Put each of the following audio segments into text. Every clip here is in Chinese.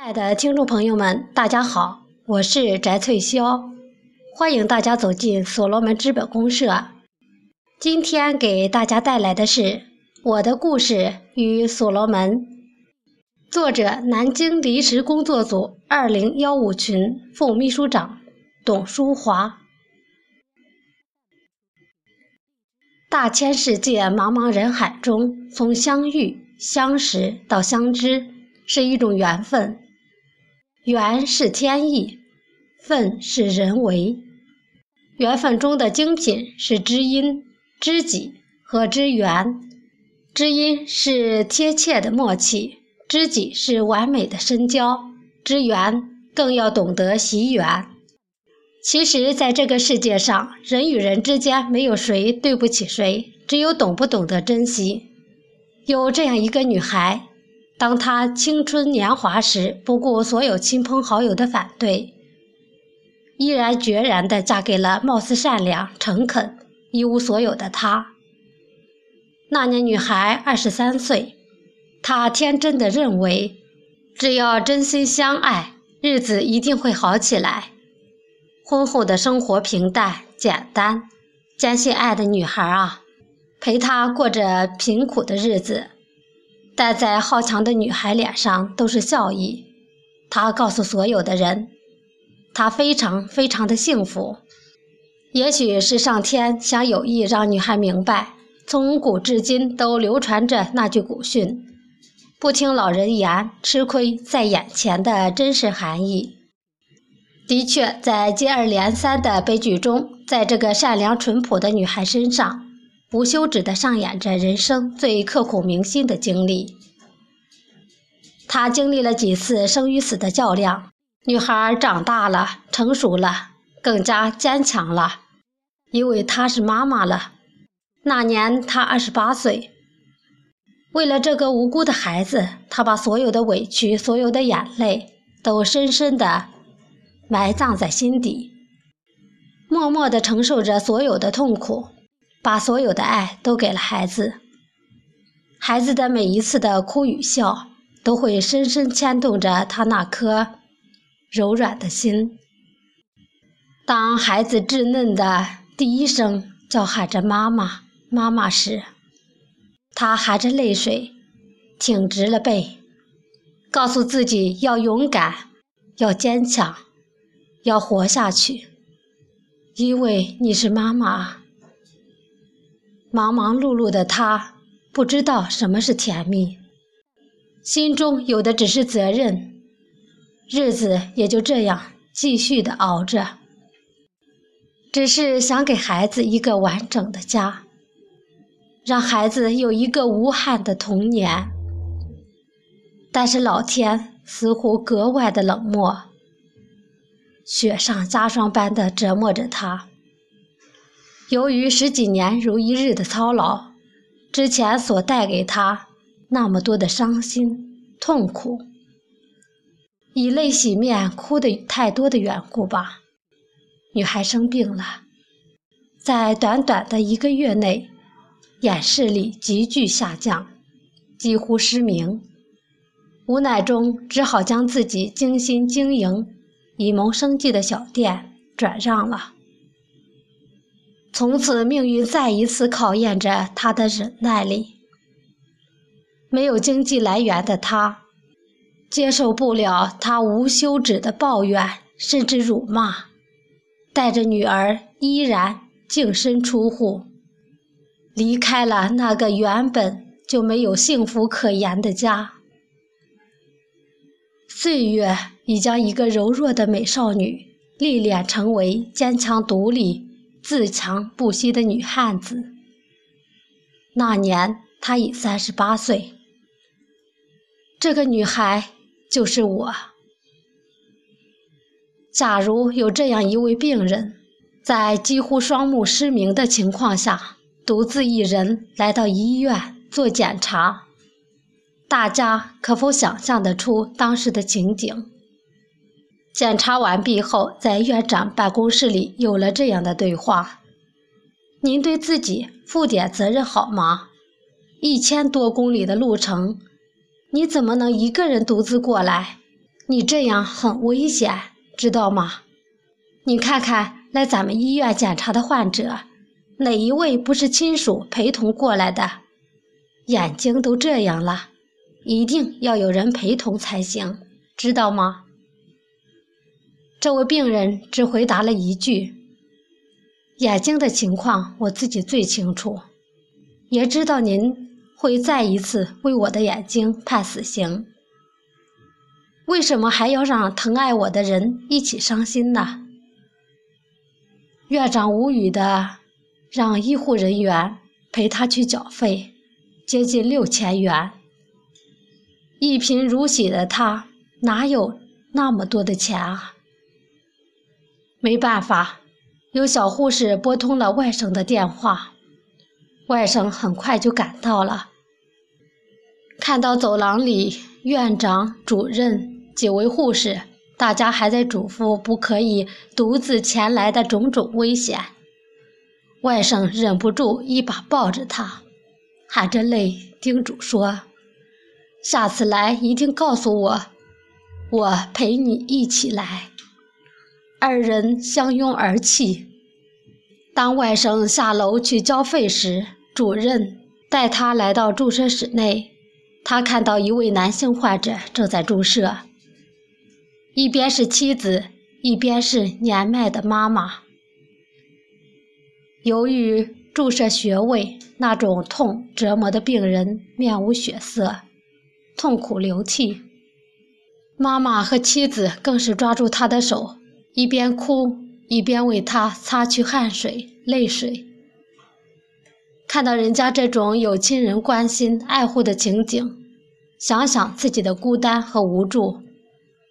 亲爱的听众朋友们，大家好，我是翟翠霄，欢迎大家走进所罗门资本公社。今天给大家带来的是《我的故事与所罗门》，作者南京临时工作组二零幺五群副秘书长董淑华。大千世界，茫茫人海中，从相遇、相识到相知，是一种缘分。缘是天意，分是人为。缘分中的精品是知音、知己和知缘。知音是贴切的默契，知己是完美的深交，知缘更要懂得惜缘。其实，在这个世界上，人与人之间没有谁对不起谁，只有懂不懂得珍惜。有这样一个女孩。当她青春年华时，不顾所有亲朋好友的反对，毅然决然地嫁给了貌似善良、诚恳、一无所有的他。那年女孩二十三岁，她天真的认为，只要真心相爱，日子一定会好起来。婚后的生活平淡简单，坚信爱的女孩啊，陪她过着贫苦的日子。但在好强的女孩脸上都是笑意。她告诉所有的人，她非常非常的幸福。也许是上天想有意让女孩明白，从古至今都流传着那句古训：“不听老人言，吃亏在眼前”的真实含义。的确，在接二连三的悲剧中，在这个善良淳朴的女孩身上。无休止地上演着人生最刻骨铭心的经历。她经历了几次生与死的较量，女孩长大了，成熟了，更加坚强了，因为她是妈妈了。那年她二十八岁，为了这个无辜的孩子，她把所有的委屈、所有的眼泪都深深地埋葬在心底，默默地承受着所有的痛苦。把所有的爱都给了孩子，孩子的每一次的哭与笑，都会深深牵动着他那颗柔软的心。当孩子稚嫩的第一声叫喊着“妈妈，妈妈”时，他含着泪水，挺直了背，告诉自己要勇敢，要坚强，要活下去，因为你是妈妈。忙忙碌碌的他，不知道什么是甜蜜，心中有的只是责任，日子也就这样继续的熬着，只是想给孩子一个完整的家，让孩子有一个无憾的童年。但是老天似乎格外的冷漠，雪上加霜般的折磨着他。由于十几年如一日的操劳，之前所带给他那么多的伤心痛苦，以泪洗面，哭的太多的缘故吧，女孩生病了，在短短的一个月内，眼视力急剧下降，几乎失明，无奈中只好将自己精心经营以谋生计的小店转让了。从此，命运再一次考验着他的忍耐力。没有经济来源的他，接受不了他无休止的抱怨，甚至辱骂，带着女儿依然净身出户，离开了那个原本就没有幸福可言的家。岁月已将一个柔弱的美少女历练成为坚强独立。自强不息的女汉子。那年她已三十八岁。这个女孩就是我。假如有这样一位病人，在几乎双目失明的情况下，独自一人来到医院做检查，大家可否想象得出当时的情景？检查完毕后，在院长办公室里有了这样的对话：“您对自己负点责任好吗？一千多公里的路程，你怎么能一个人独自过来？你这样很危险，知道吗？你看看来咱们医院检查的患者，哪一位不是亲属陪同过来的？眼睛都这样了，一定要有人陪同才行，知道吗？”这位病人只回答了一句：“眼睛的情况我自己最清楚，也知道您。”会再一次为我的眼睛判死刑？为什么还要让疼爱我的人一起伤心呢？院长无语的让医护人员陪他去缴费，接近六千元。一贫如洗的他哪有那么多的钱啊？没办法，有小护士拨通了外甥的电话，外甥很快就赶到了。看到走廊里院长、主任、几位护士，大家还在嘱咐不可以独自前来的种种危险。外甥忍不住一把抱着他，含着泪叮嘱说：“下次来一定告诉我，我陪你一起来。”二人相拥而泣。当外甥下楼去交费时，主任带他来到注射室内。他看到一位男性患者正在注射，一边是妻子，一边是年迈的妈妈。由于注射穴位，那种痛折磨的病人面无血色，痛苦流涕。妈妈和妻子更是抓住他的手，一边哭一边为他擦去汗水、泪水。看到人家这种有亲人关心爱护的情景，想想自己的孤单和无助，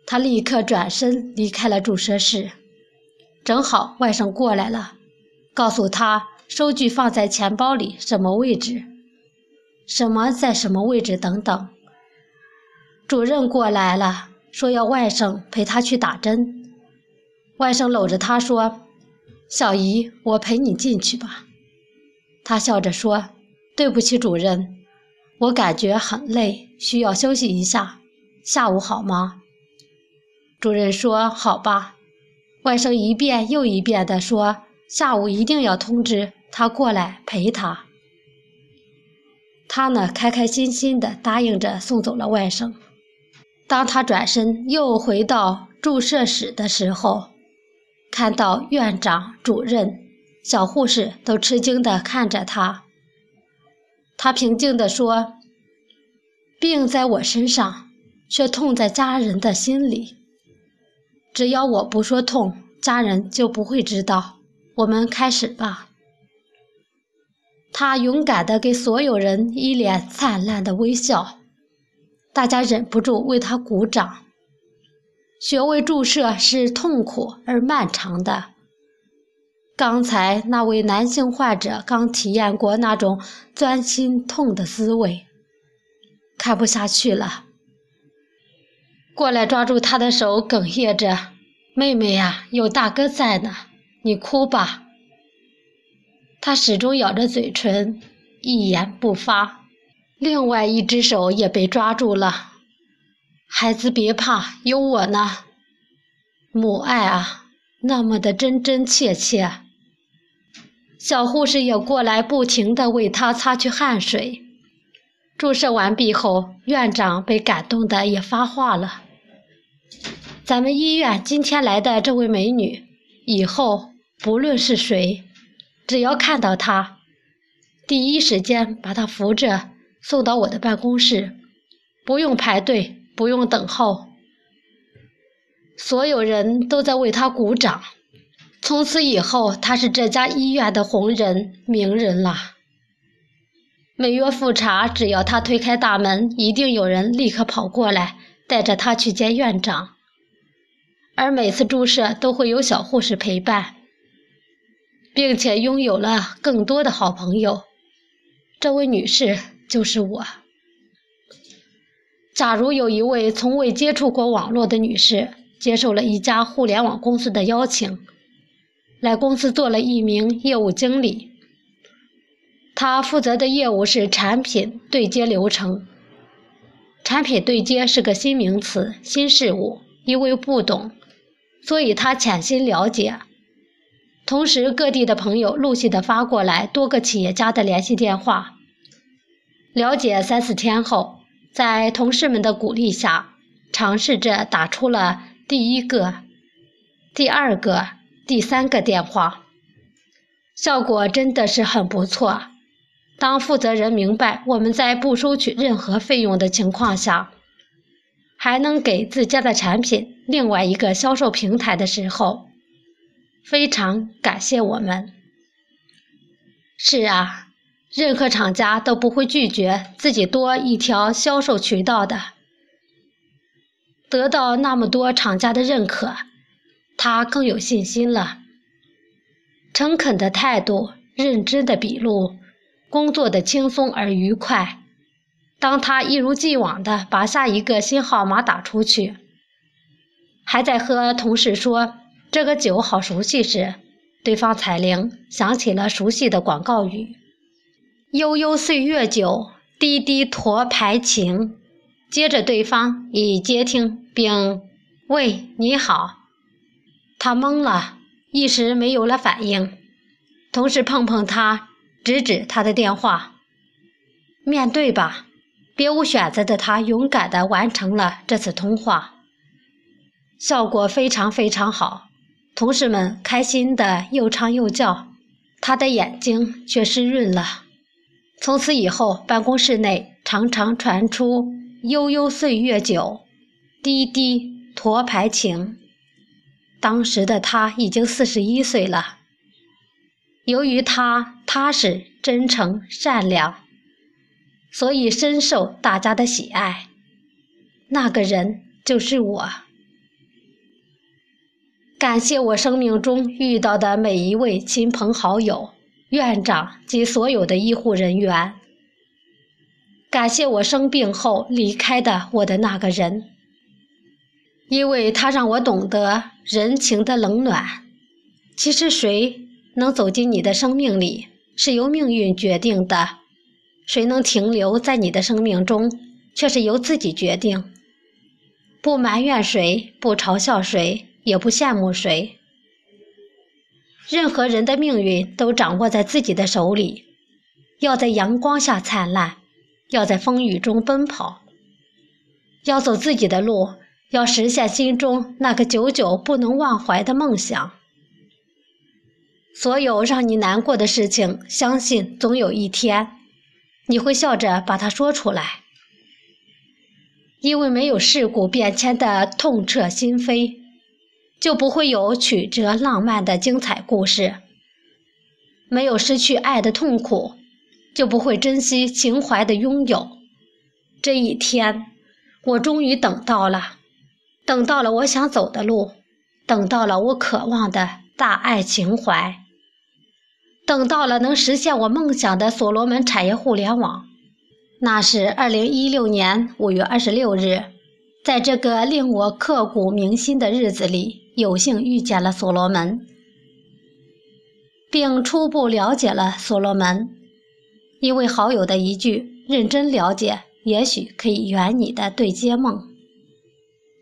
他立刻转身离开了注射室。正好外甥过来了，告诉他收据放在钱包里，什么位置，什么在什么位置等等。主任过来了，说要外甥陪他去打针。外甥搂着他说：“小姨，我陪你进去吧。”他笑着说：“对不起，主任，我感觉很累，需要休息一下。下午好吗？”主任说：“好吧。”外甥一遍又一遍地说：“下午一定要通知他过来陪他。”他呢，开开心心地答应着送走了外甥。当他转身又回到注射室的时候，看到院长、主任。小护士都吃惊地看着他。他平静地说：“病在我身上，却痛在家人的心里。只要我不说痛，家人就不会知道。我们开始吧。”他勇敢地给所有人一脸灿烂的微笑，大家忍不住为他鼓掌。穴位注射是痛苦而漫长的。刚才那位男性患者刚体验过那种钻心痛的滋味，看不下去了，过来抓住他的手，哽咽着：“妹妹呀，有大哥在呢，你哭吧。”他始终咬着嘴唇，一言不发。另外一只手也被抓住了。孩子别怕，有我呢。母爱啊，那么的真真切切。小护士也过来，不停地为他擦去汗水。注射完毕后，院长被感动的也发话了：“咱们医院今天来的这位美女，以后不论是谁，只要看到她，第一时间把她扶着送到我的办公室，不用排队，不用等候。”所有人都在为他鼓掌。从此以后，他是这家医院的红人、名人了。每月复查，只要他推开大门，一定有人立刻跑过来，带着他去见院长。而每次注射都会有小护士陪伴，并且拥有了更多的好朋友。这位女士就是我。假如有一位从未接触过网络的女士，接受了一家互联网公司的邀请。来公司做了一名业务经理，他负责的业务是产品对接流程。产品对接是个新名词、新事物，因为不懂，所以他潜心了解。同时，各地的朋友陆续的发过来多个企业家的联系电话。了解三四天后，在同事们的鼓励下，尝试着打出了第一个、第二个、第三个电话，效果真的是很不错。当负责人明白我们在不收取任何费用的情况下，还能给自家的产品另外一个销售平台的时候，非常感谢我们。是啊，任何厂家都不会拒绝自己多一条销售渠道的。得到那么多厂家的认可，他更有信心了。诚恳的态度，认真的笔录，工作的轻松而愉快。当他一如既往的把下一个新号码打出去，还在和同事说。这个酒好熟悉时，对方彩铃响起了熟悉的广告语：“悠悠岁月酒，滴滴沱牌情。”接着，对方已接听并“喂，你好。”他懵了，一时没有了反应。同事碰碰他，指指他的电话：“面对吧。”别无选择的他，勇敢地完成了这次通话，效果非常非常好。同事们开心的又唱又叫，他的眼睛却湿润了。从此以后，办公室内常常传出“悠悠岁月酒，滴滴沱牌情”。当时的他已经四十一岁了。由于他踏实、真诚、善良，所以深受大家的喜爱。那个人就是我。感谢我生命中遇到的每一位亲朋好友、院长及所有的医护人员。感谢我生病后离开的我的那个人，因为他让我懂得人情的冷暖。其实，谁能走进你的生命里，是由命运决定的；谁能停留在你的生命中，却是由自己决定。不埋怨谁，不嘲笑谁。也不羡慕谁。任何人的命运都掌握在自己的手里。要在阳光下灿烂，要在风雨中奔跑，要走自己的路，要实现心中那个久久不能忘怀的梦想。所有让你难过的事情，相信总有一天，你会笑着把它说出来。因为没有事故变迁的痛彻心扉。就不会有曲折浪漫的精彩故事，没有失去爱的痛苦，就不会珍惜情怀的拥有。这一天，我终于等到了，等到了我想走的路，等到了我渴望的大爱情怀，等到了能实现我梦想的所罗门产业互联网。那是二零一六年五月二十六日，在这个令我刻骨铭心的日子里。有幸遇见了所罗门，并初步了解了所罗门。一位好友的一句“认真了解，也许可以圆你的对接梦”。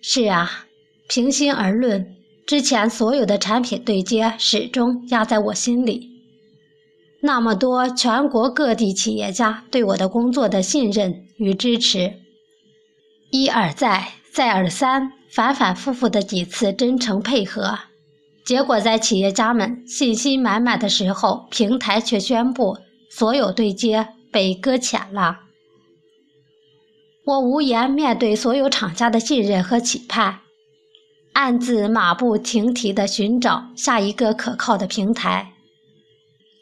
是啊，平心而论，之前所有的产品对接始终压在我心里。那么多全国各地企业家对我的工作的信任与支持，一而再，再而三。反反复复的几次真诚配合，结果在企业家们信心满满的时候，平台却宣布所有对接被搁浅了。我无言面对所有厂家的信任和期盼，暗自马不停蹄地寻找下一个可靠的平台。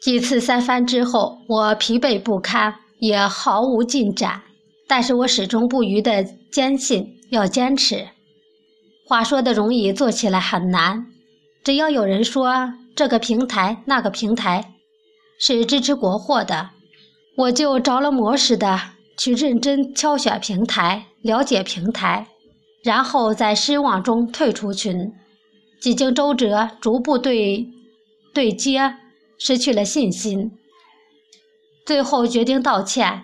几次三番之后，我疲惫不堪，也毫无进展，但是我始终不渝地坚信要坚持。话说的容易，做起来很难。只要有人说这个平台、那个平台是支持国货的，我就着了魔似的去认真挑选平台、了解平台，然后在失望中退出群。几经周折，逐步对对接失去了信心，最后决定道歉，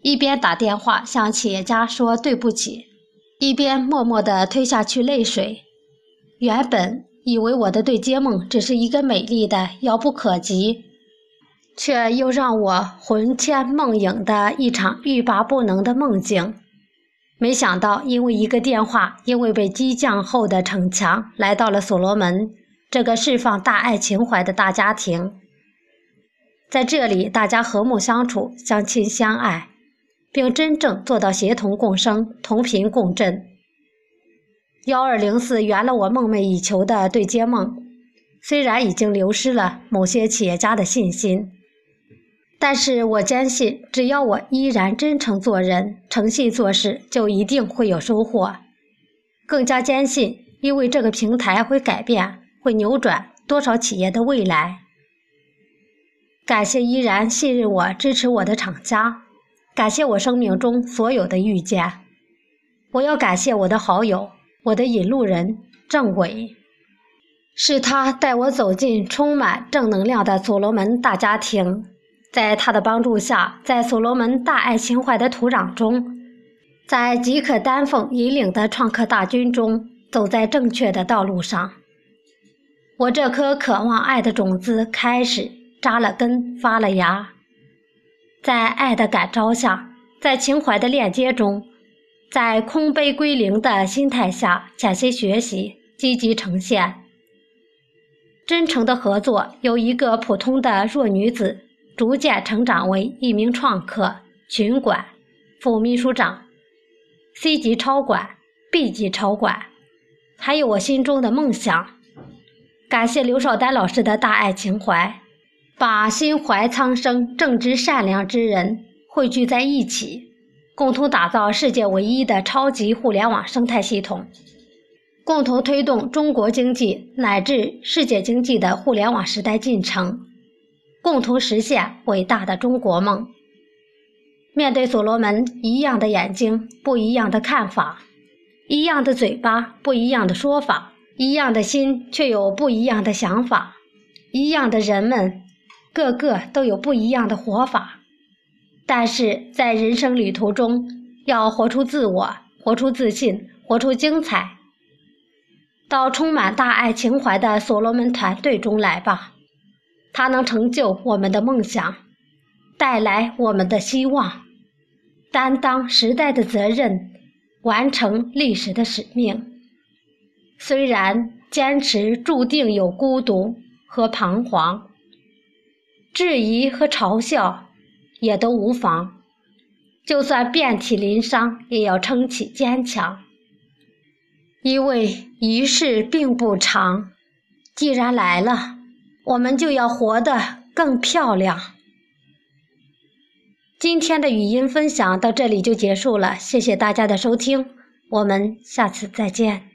一边打电话向企业家说对不起。一边默默地推下去泪水。原本以为我的对接梦只是一个美丽的遥不可及，却又让我魂牵梦萦的一场欲罢不能的梦境。没想到，因为一个电话，因为被激将后的逞强，来到了所罗门这个释放大爱情怀的大家庭。在这里，大家和睦相处，相亲相爱，并真正做到协同共生、同频共振。幺二零四圆了我梦寐以求的对接梦，虽然已经流失了某些企业家的信心。但是我坚信，只要我依然真诚做人、诚信做事，就一定会有收获。更加坚信，因为这个平台会改变、会扭转多少企业的未来。感谢依然信任我、支持我的厂家，感谢我生命中所有的遇见。我要感谢我的好友、我的引路人郑伟，是他带我走进充满正能量的所罗门大家庭。在他的帮助下，在所罗门大爱情怀的土壤中，在吉可丹凤引领的创客大军中，走在正确的道路上。我这颗渴望爱的种子开始扎了根、发了芽。在爱的感召下，在情怀的链接中，在空杯归零的心态下，潜心学习，积极呈现。真诚的合作，由一个普通的弱女子。逐渐成长为一名创客、群管、副秘书长、C 级超管、B 级超管，还有我心中的梦想。感谢刘少丹老师的大爱情怀，把心怀苍生、正直善良之人汇聚在一起，共同打造世界唯一的超级互联网生态系统，共同推动中国经济乃至世界经济的互联网时代进程。共同实现伟大的中国梦。面对所罗门，一样的眼睛，不一样的看法；一样的嘴巴，不一样的说法；一样的心，却有不一样的想法；一样的人们，个个都有不一样的活法。但是在人生旅途中，要活出自我，活出自信，活出精彩。到充满大爱情怀的所罗门团队中来吧。它能成就我们的梦想，带来我们的希望，担当时代的责任，完成历史的使命。虽然坚持注定有孤独和彷徨，质疑和嘲笑也都无妨。就算遍体鳞伤，也要撑起坚强。因为一世并不长，既然来了。我们就要活得更漂亮。今天的语音分享到这里就结束了，谢谢大家的收听，我们下次再见。